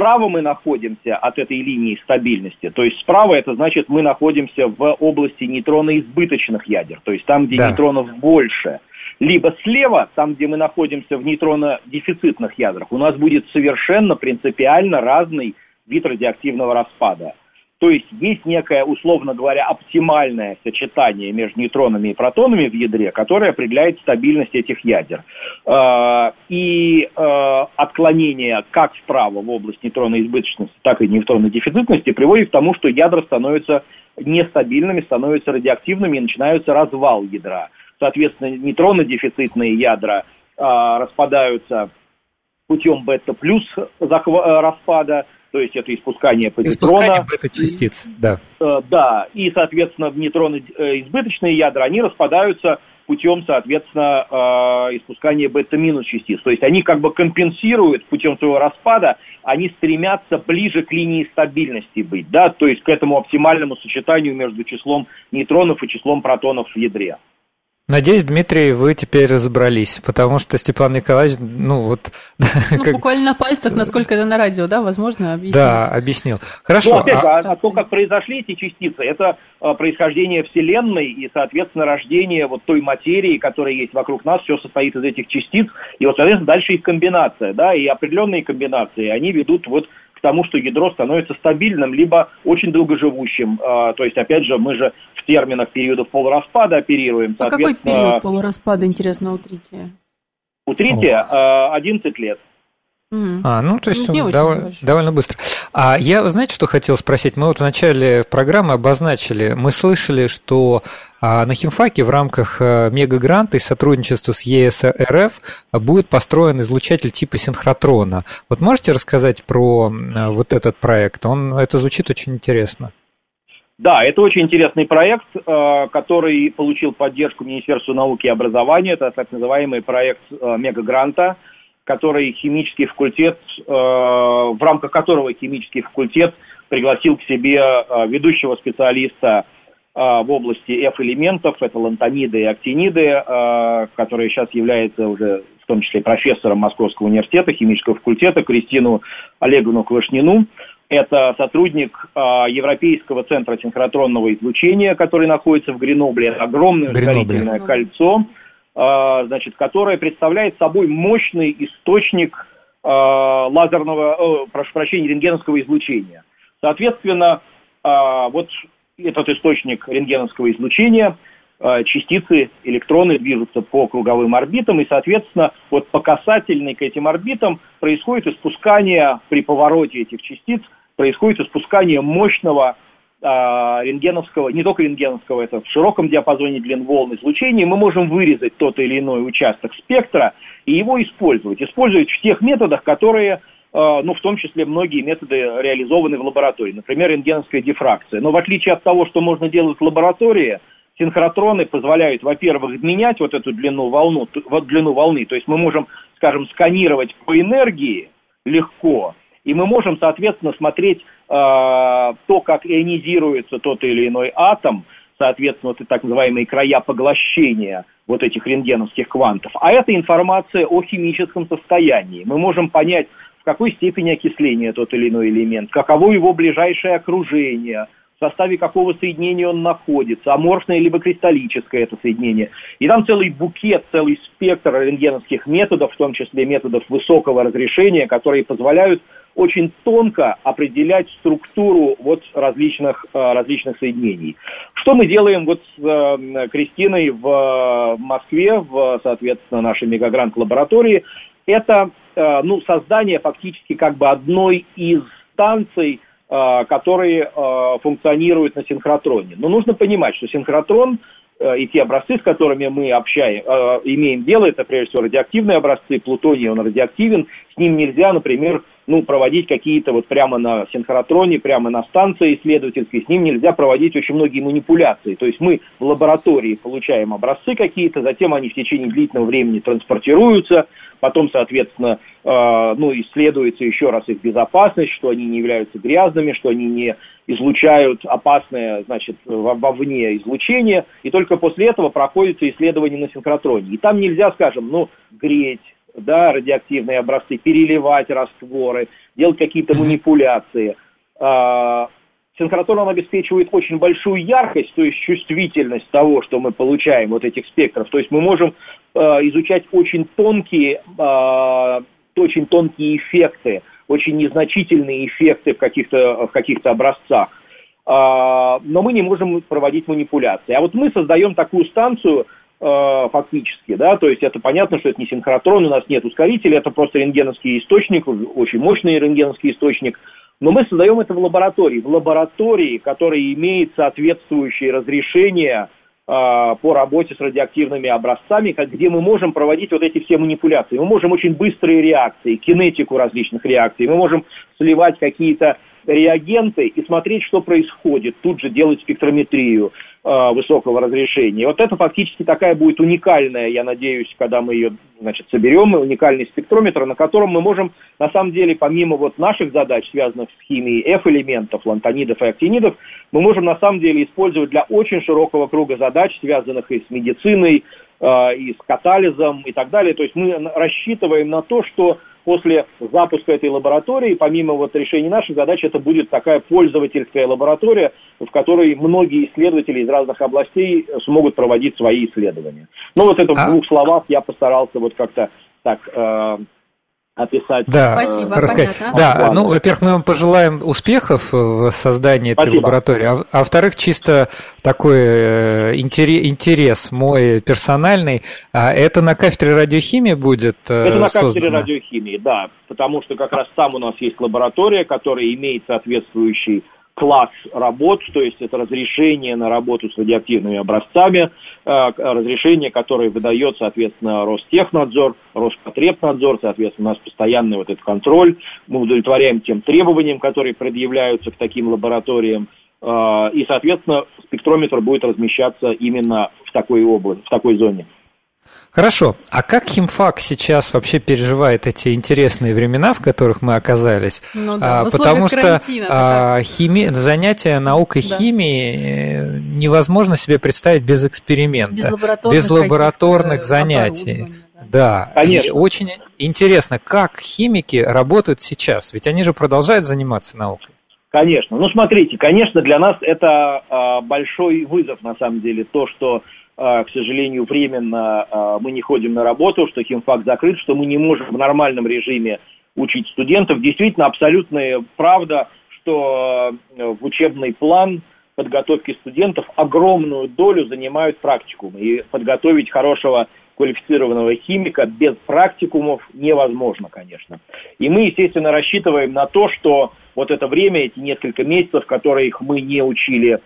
справа мы находимся от этой линии стабильности. То есть справа это значит мы находимся в области нейтроноизбыточных ядер, то есть там, где да. нейтронов больше. Либо слева, там, где мы находимся в нейтронодефицитных ядрах, у нас будет совершенно принципиально разный вид радиоактивного распада. То есть есть некое, условно говоря, оптимальное сочетание между нейтронами и протонами в ядре, которое определяет стабильность этих ядер. А, и а, отклонение как вправо в область нейтронной избыточности, так и нейтронной дефицитности приводит к тому, что ядра становятся нестабильными, становятся радиоактивными и начинается развал ядра. Соответственно, нейтронно-дефицитные ядра а, распадаются путем бета-плюс распада, то есть это испускание позитрона. Испускание бета-частиц, да. Э, да, и, соответственно, нейтроны э, избыточные ядра, они распадаются путем, соответственно, э, испускания бета-минус частиц. То есть они как бы компенсируют путем своего распада, они стремятся ближе к линии стабильности быть, да, то есть к этому оптимальному сочетанию между числом нейтронов и числом протонов в ядре. Надеюсь, Дмитрий, вы теперь разобрались, потому что Степан Николаевич, ну вот... *laughs* Ну, как... буквально на пальцах, насколько это на радио, да, возможно, объяснить. Да, объяснил. Хорошо. Ну, опять а... а то, как произошли эти частицы, это а, происхождение Вселенной и, соответственно, рождение вот той материи, которая есть вокруг нас, все состоит из этих частиц, и вот, соответственно, дальше их комбинация, да, и определенные комбинации, они ведут вот к тому, что ядро становится стабильным, либо очень долгоживущим. А, то есть, опять же, мы же в терминах периодов полураспада оперируем. А какой период полураспада, интересно, у трития? У трития 11 лет. Mm. А, ну, то есть ну, дов... довольно быстро. А я, знаете, что хотел спросить? Мы вот в начале программы обозначили, мы слышали, что а, на химфаке в рамках а, мегагранта и сотрудничества с ЕСРФ будет построен излучатель типа синхротрона. Вот можете рассказать про а, вот этот проект? Он, это звучит очень интересно. Да, это очень интересный проект, который получил поддержку Министерства науки и образования. Это так называемый проект мегагранта который химический факультет, э, в рамках которого химический факультет пригласил к себе э, ведущего специалиста э, в области F-элементов, это лантаниды и актиниды, который сейчас является уже в том числе профессором Московского университета, химического факультета, Кристину Олеговну Квашнину. Это сотрудник Европейского центра синхротронного излучения, который находится в Гренобле. Огромное ускорительное кольцо – значит, которая представляет собой мощный источник а, лазерного, прошу прощения, рентгеновского излучения. Соответственно, вот этот источник рентгеновского излучения, частицы, электроны движутся по круговым орбитам, и, соответственно, вот по касательной к этим орбитам происходит испускание при повороте этих частиц, происходит испускание мощного рентгеновского, не только рентгеновского, это в широком диапазоне длин волн излучения, мы можем вырезать тот или иной участок спектра и его использовать. Использовать в тех методах, которые, а, ну, в том числе многие методы реализованы в лаборатории, например, рентгеновская дифракция. Но в отличие от того, что можно делать в лаборатории, синхротроны позволяют, во-первых, менять вот эту длину, волну, длину волны, то есть мы можем, скажем, сканировать по энергии легко, и мы можем, соответственно, смотреть э, то, как ионизируется тот или иной атом, соответственно, вот так называемые края поглощения вот этих рентгеновских квантов. А это информация о химическом состоянии. Мы можем понять, в какой степени окисления тот или иной элемент, каково его ближайшее окружение – в составе какого соединения он находится, аморфное либо кристаллическое это соединение. И там целый букет, целый спектр рентгеновских методов, в том числе методов высокого разрешения, которые позволяют очень тонко определять структуру вот различных, э, различных соединений. Что мы делаем вот с э, Кристиной в э, Москве, в, соответственно, нашей мегагрант лаборатории? Это ну, создание фактически как бы одной из станций которые функционируют на синхротроне. Но нужно понимать, что синхротрон и те образцы, с которыми мы общаем, имеем дело, это прежде всего радиоактивные образцы, плутоний, он радиоактивен, с ним нельзя, например, ну, проводить какие-то вот прямо на синхротроне, прямо на станции исследовательской, с ним нельзя проводить очень многие манипуляции. То есть мы в лаборатории получаем образцы какие-то, затем они в течение длительного времени транспортируются, потом, соответственно, э, ну, исследуется еще раз их безопасность, что они не являются грязными, что они не излучают опасное, значит, вовне излучение, и только после этого проходится исследование на синхротроне. И там нельзя, скажем, ну, греть, да, радиоактивные образцы, переливать растворы, делать какие-то манипуляции. А, синхротрон он обеспечивает очень большую яркость, то есть чувствительность того, что мы получаем, вот этих спектров. То есть мы можем а, изучать очень тонкие, а, очень тонкие эффекты, очень незначительные эффекты в каких-то в каких-то образцах. но мы не можем проводить манипуляции. А вот мы создаем такую станцию, Э, фактически, да, то есть это понятно, что это не синхротрон, у нас нет ускорителя, это просто рентгеновский источник, очень мощный рентгеновский источник, но мы создаем это в лаборатории, в лаборатории, которая имеет соответствующие разрешения э, по работе с радиоактивными образцами, где мы можем проводить вот эти все манипуляции. Мы можем очень быстрые реакции, кинетику различных реакций, мы можем сливать какие-то реагенты и смотреть, что происходит, тут же делать спектрометрию, Э, высокого разрешения. Вот это фактически такая будет уникальная, я надеюсь, когда мы ее значит, соберем, уникальный спектрометр, на котором мы можем, на самом деле, помимо вот наших задач, связанных с химией F-элементов, лантонидов и актинидов, мы можем на самом деле использовать для очень широкого круга задач, связанных и с медициной, э, и с катализом и так далее. То есть мы рассчитываем на то, что после запуска этой лаборатории, помимо вот решений наших задач, это будет такая пользовательская лаборатория, в которой многие исследователи из разных областей смогут проводить свои исследования. Ну вот это а... в двух словах я постарался вот как-то так э, описать. Да, Спасибо, рассказать. Понятно. Да, ну, во-первых, мы вам пожелаем успехов в создании Спасибо. этой лаборатории, а, а во-вторых, чисто такой э, интерес мой персональный, а это на кафедре радиохимии будет э, Это на кафедре создано? радиохимии, да, потому что как раз там у нас есть лаборатория, которая имеет соответствующий класс работ, то есть это разрешение на работу с радиоактивными образцами, э, разрешение, которое выдает, соответственно, Ростехнадзор, Роспотребнадзор, соответственно, у нас постоянный вот этот контроль, мы удовлетворяем тем требованиям, которые предъявляются к таким лабораториям, э, и, соответственно, спектрометр будет размещаться именно в такой области, в такой зоне. Хорошо. А как химфак сейчас вообще переживает эти интересные времена, в которых мы оказались? Ну да, а, потому что а, хими... занятия наукой да. химии э, невозможно себе представить без эксперимента, без лабораторных, без лабораторных занятий. Да, Конечно. И очень интересно, как химики работают сейчас, ведь они же продолжают заниматься наукой. Конечно. Ну, смотрите, конечно, для нас это э, большой вызов, на самом деле, то, что а, к сожалению, временно а, мы не ходим на работу, что химфак закрыт, что мы не можем в нормальном режиме учить студентов. Действительно, абсолютная правда, что а, в учебный план подготовки студентов огромную долю занимают практикумы. И подготовить хорошего квалифицированного химика без практикумов невозможно, конечно. И мы, естественно, рассчитываем на то, что вот это время, эти несколько месяцев, которые мы не учили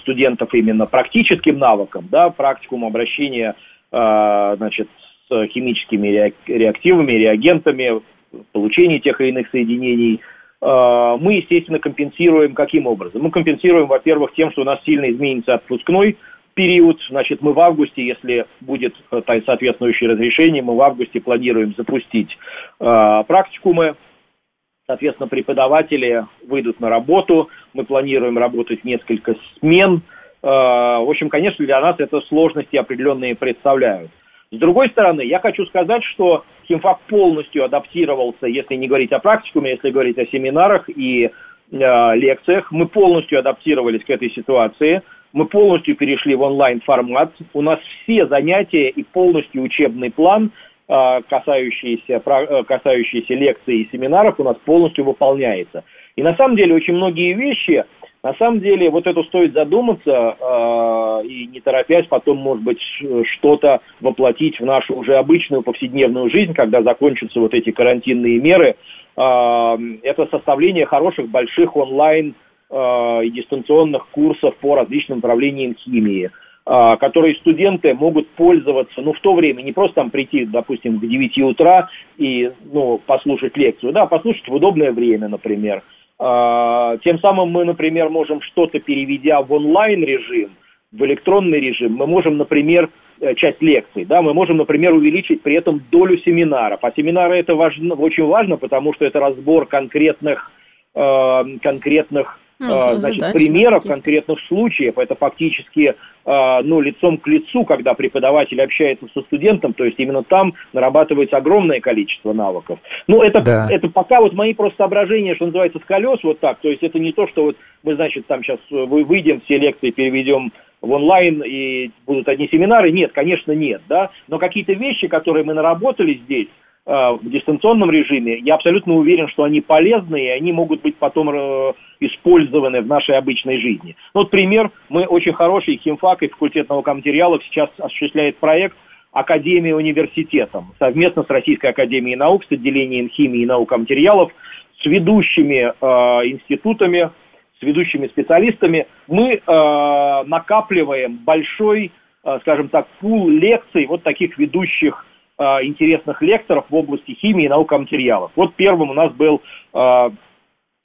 студентов именно практическим навыкам, да, практикум обращения, э, значит, с химическими реактивами, реагентами, получения тех или иных соединений, э, мы, естественно, компенсируем каким образом? Мы компенсируем, во-первых, тем, что у нас сильно изменится отпускной период. Значит, мы в августе, если будет соответствующее разрешение, мы в августе планируем запустить практикумы Соответственно, преподаватели выйдут на работу, мы планируем работать несколько смен. Э, в общем, конечно, для нас это сложности определенные представляют. С другой стороны, я хочу сказать, что химфак полностью адаптировался, если не говорить о практикуме, если говорить о семинарах и э, лекциях, мы полностью адаптировались к этой ситуации, мы полностью перешли в онлайн-формат, у нас все занятия и полностью учебный план – касающиеся, э, касающиеся лекций и семинаров у нас полностью выполняется. И на самом деле очень многие вещи, на самом деле вот это стоит задуматься э, и не торопясь потом, может быть, что-то воплотить в нашу уже обычную повседневную жизнь, когда закончатся вот эти карантинные меры. Э, это составление хороших больших онлайн и дистанционных курсов по различным направлениям химии – а, которые студенты могут пользоваться, ну, в то время, не просто там прийти, допустим, к 9 утра и, ну, послушать лекцию, да, послушать в удобное время, например. А, тем самым мы, например, можем что-то переведя в онлайн-режим, в электронный режим, мы можем, например, э, часть лекций, да, мы можем, например, увеличить при этом долю семинаров. А семинары это важно, очень важно, потому что это разбор конкретных, э, конкретных ну, а, значит, задачи, примеров, да, конкретных случаев. Это фактически а, ну, лицом к лицу, когда преподаватель общается со студентом, то есть именно там нарабатывается огромное количество навыков. Ну, это, да. это пока вот мои просто соображения, что называется, с колес вот так. То есть это не то, что вот мы, значит, там сейчас выйдем, все лекции переведем в онлайн и будут одни семинары. Нет, конечно, нет, да. Но какие-то вещи, которые мы наработали здесь, Э, в дистанционном режиме, я абсолютно уверен, что они полезны, и они могут быть потом э, использованы в нашей обычной жизни. Ну, вот пример, мы очень хороший химфак и факультет наукоматериалов сейчас осуществляет проект Академии университетом совместно с Российской Академией Наук, с отделением химии и наукоматериалов, с ведущими э, институтами, с ведущими специалистами. Мы э, накапливаем большой, э, скажем так, пул лекций вот таких ведущих Э, интересных лекторов в области химии и наукоматериалов. Вот первым у нас был э,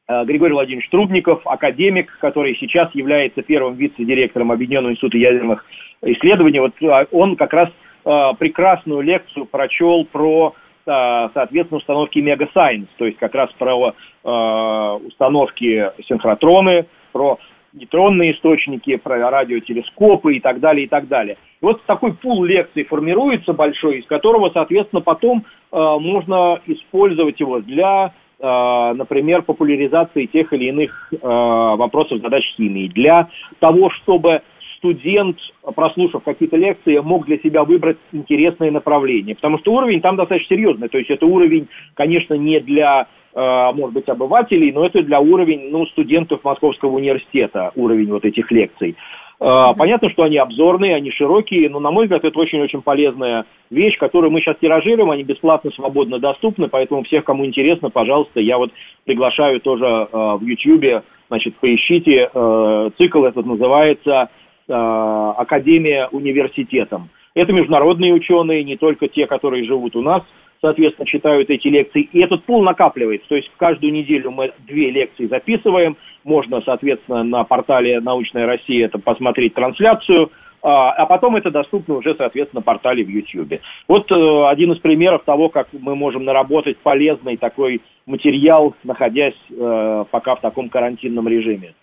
э, Григорий Владимирович Трубников, академик, который сейчас является первым вице-директором Объединенного института ядерных исследований. Вот он как раз прекрасную лекцию прочел про, соответственно, установки Мегасайенс, то есть как раз про установки синхротроны, про нейтронные источники, про радиотелескопы и так далее, и так далее. И вот такой пул лекций формируется большой, из которого, соответственно, потом э, можно использовать его для, э, например, популяризации тех или иных э, вопросов задач химии, для того, чтобы студент, прослушав какие-то лекции, мог для себя выбрать интересное направление. Потому что уровень там достаточно серьезный. То есть это уровень, конечно, не для, э, может быть, обывателей, но это для уровень ну, студентов Московского университета, уровень вот этих лекций. Mm-hmm. Понятно, что они обзорные, они широкие, но, на мой взгляд, это очень-очень полезная вещь, которую мы сейчас тиражируем, они бесплатно, свободно доступны, поэтому всех, кому интересно, пожалуйста, я вот приглашаю тоже э, в YouTube, значит, поищите, э, цикл этот называется э, «Академия университетом». Это международные ученые, не только те, которые живут у нас – соответственно, читают эти лекции. И этот пул накапливается. То есть каждую неделю мы две лекции записываем. Можно, соответственно, на портале «Научная Россия» это посмотреть трансляцию. А, а потом это доступно уже, соответственно, на портале в YouTube. Вот э, один из примеров того, как мы можем наработать полезный такой материал, находясь э, пока в таком карантинном режиме.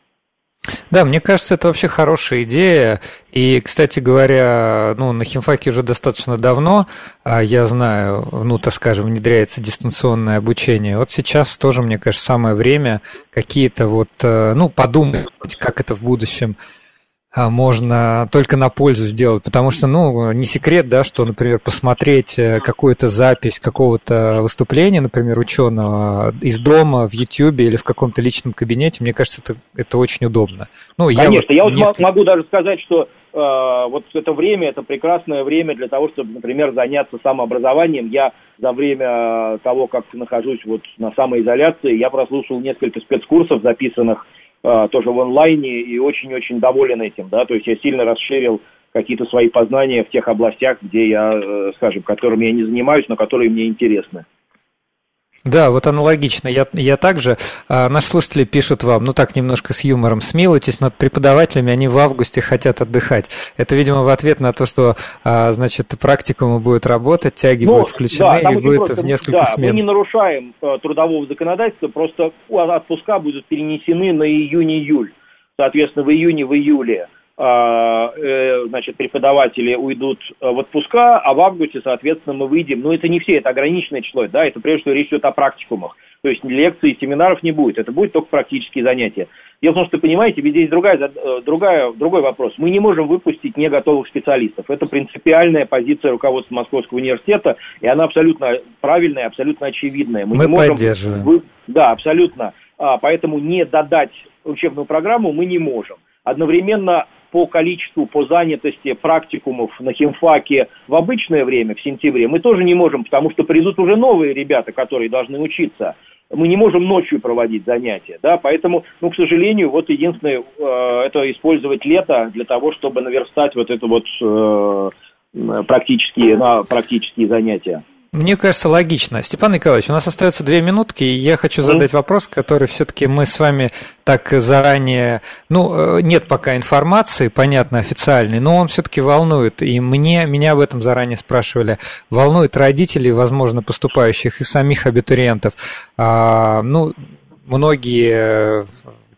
Да, мне кажется, это вообще хорошая идея. И, кстати говоря, ну, на химфаке уже достаточно давно, а, я знаю, ну, так скажем, внедряется дистанционное обучение. Вот сейчас тоже, мне кажется, самое время какие-то вот, э, ну, подумать, как это в будущем можно только на пользу сделать, потому что, ну, не секрет, да, что, например, посмотреть э, какую-то запись какого-то выступления, например, ученого из дома в YouTube или в каком-то личном кабинете, мне кажется, это, это очень удобно. Ну, Конечно, я, вот, я вот могу даже сказать, что э, вот это время, это прекрасное время для того, чтобы, например, заняться самообразованием. Я за время того, как нахожусь вот на самоизоляции, я прослушал несколько спецкурсов, записанных а, тоже в онлайне и очень-очень доволен этим, да, то есть я сильно расширил какие-то свои познания в тех областях, где я, э, скажем, которыми я не занимаюсь, но которые мне интересны. Да, вот аналогично. Я, я также, а, наши слушатели пишут вам, ну так немножко с юмором, смилуйтесь над преподавателями, они в августе хотят отдыхать. Это, видимо, в ответ на то, что, а, значит, практикумы будут работать, тяги ну, будут включены да, и будет просто, в несколько да, смен. мы не нарушаем э, трудового законодательства, просто отпуска будут перенесены на июнь-июль. Соответственно, в июне, в июле а, значит, преподаватели уйдут э, в отпуска, а в августе, соответственно, мы выйдем. Но это не все, это ограниченное число, да, это прежде всего речь идет о практикумах. То есть лекций и семинаров не будет, это будет только практические занятия. Дело в том, что, понимаете, ведь здесь другая, э, другая, другой вопрос. Мы не можем выпустить не готовых специалистов. Это принципиальная позиция руководства Московского университета, и она абсолютно правильная, абсолютно очевидная. Мы, Мы не можем поддерживаем. Вы... Да, абсолютно. А, поэтому не додать учебную программу мы не можем. Одновременно по количеству, по занятости практикумов на химфаке в обычное время, в сентябре, мы тоже не можем, потому что придут уже новые ребята, которые должны учиться. Мы не можем ночью проводить занятия, да, поэтому, ну, к сожалению, вот единственное, э, это использовать лето для того, чтобы наверстать вот это вот э, практические, на практические занятия. Мне кажется, логично. Степан Николаевич, у нас остается две минутки, и я хочу задать вопрос, который все-таки мы с вами так заранее... Ну, э, нет пока информации, понятно, официальной, но он все-таки волнует. И мне, меня об этом заранее спрашивали. Волнует родителей, возможно, поступающих и самих абитуриентов. А, ну, многие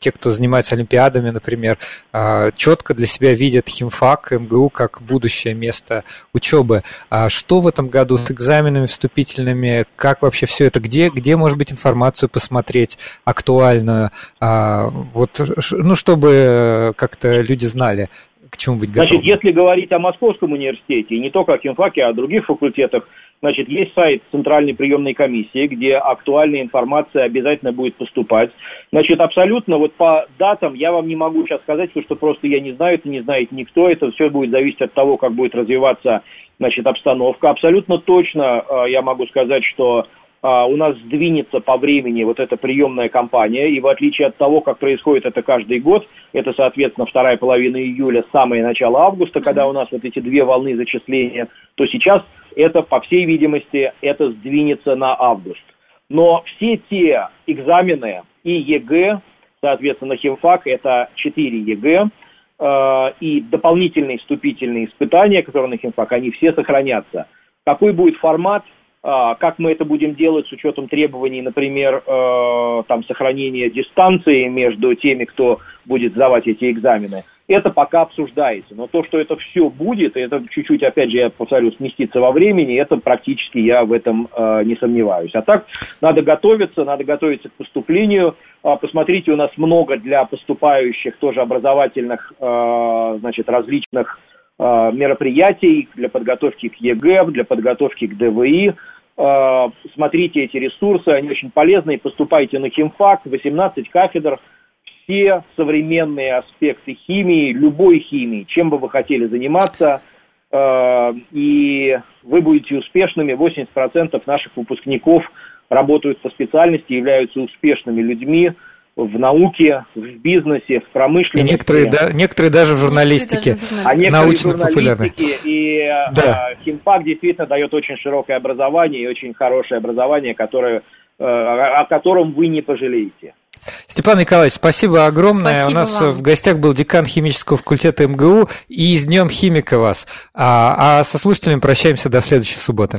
те, кто занимается олимпиадами, например, а, четко для себя видят химфак, МГУ как будущее место учебы. А что в этом году с экзаменами вступительными? Как вообще все это? Где, где может быть информацию посмотреть актуальную? А, вот, ну, чтобы как-то люди знали, к чему быть готовы. Значит, если говорить о Московском университете, не только о химфаке, а о других факультетах, Значит, есть сайт Центральной приемной комиссии, где актуальная информация обязательно будет поступать. Значит, абсолютно вот по датам я вам не могу сейчас сказать, потому что просто я не знаю, это не знает никто. Это все будет зависеть от того, как будет развиваться значит, обстановка. Абсолютно точно э, я могу сказать, что у нас сдвинется по времени вот эта приемная кампания, и в отличие от того, как происходит это каждый год, это, соответственно, вторая половина июля, самое начало августа, когда у нас вот эти две волны зачисления, то сейчас это, по всей видимости, это сдвинется на август. Но все те экзамены и ЕГЭ, соответственно, химфак, это 4 ЕГЭ, э, и дополнительные вступительные испытания, которые на химфак, они все сохранятся. Какой будет формат, а, как мы это будем делать с учетом требований, например, э, там, сохранения дистанции между теми, кто будет сдавать эти экзамены, это пока обсуждается. Но то, что это все будет, это чуть-чуть, опять же, я повторю, сместиться во времени, это практически я в этом э, не сомневаюсь. А так надо готовиться, надо готовиться к поступлению. Э, посмотрите, у нас много для поступающих тоже образовательных, э, значит, различных мероприятий для подготовки к ЕГЭ, для подготовки к ДВИ. Э, смотрите эти ресурсы, они очень полезны. Поступайте на химфак, 18 кафедр – все современные аспекты химии, любой химии, чем бы вы хотели заниматься, э, и вы будете успешными. 80% наших выпускников работают по специальности, являются успешными людьми в науке, в бизнесе, в промышленности. И некоторые, да, некоторые даже в журналистике. А журналистике. И да. э, химфак действительно дает очень широкое образование и очень хорошее образование, которое, э, о котором вы не пожалеете. Степан Николаевич, спасибо огромное. Спасибо У нас вам. в гостях был декан химического факультета МГУ и с Днем химика вас. А, а со слушателями прощаемся до следующей субботы.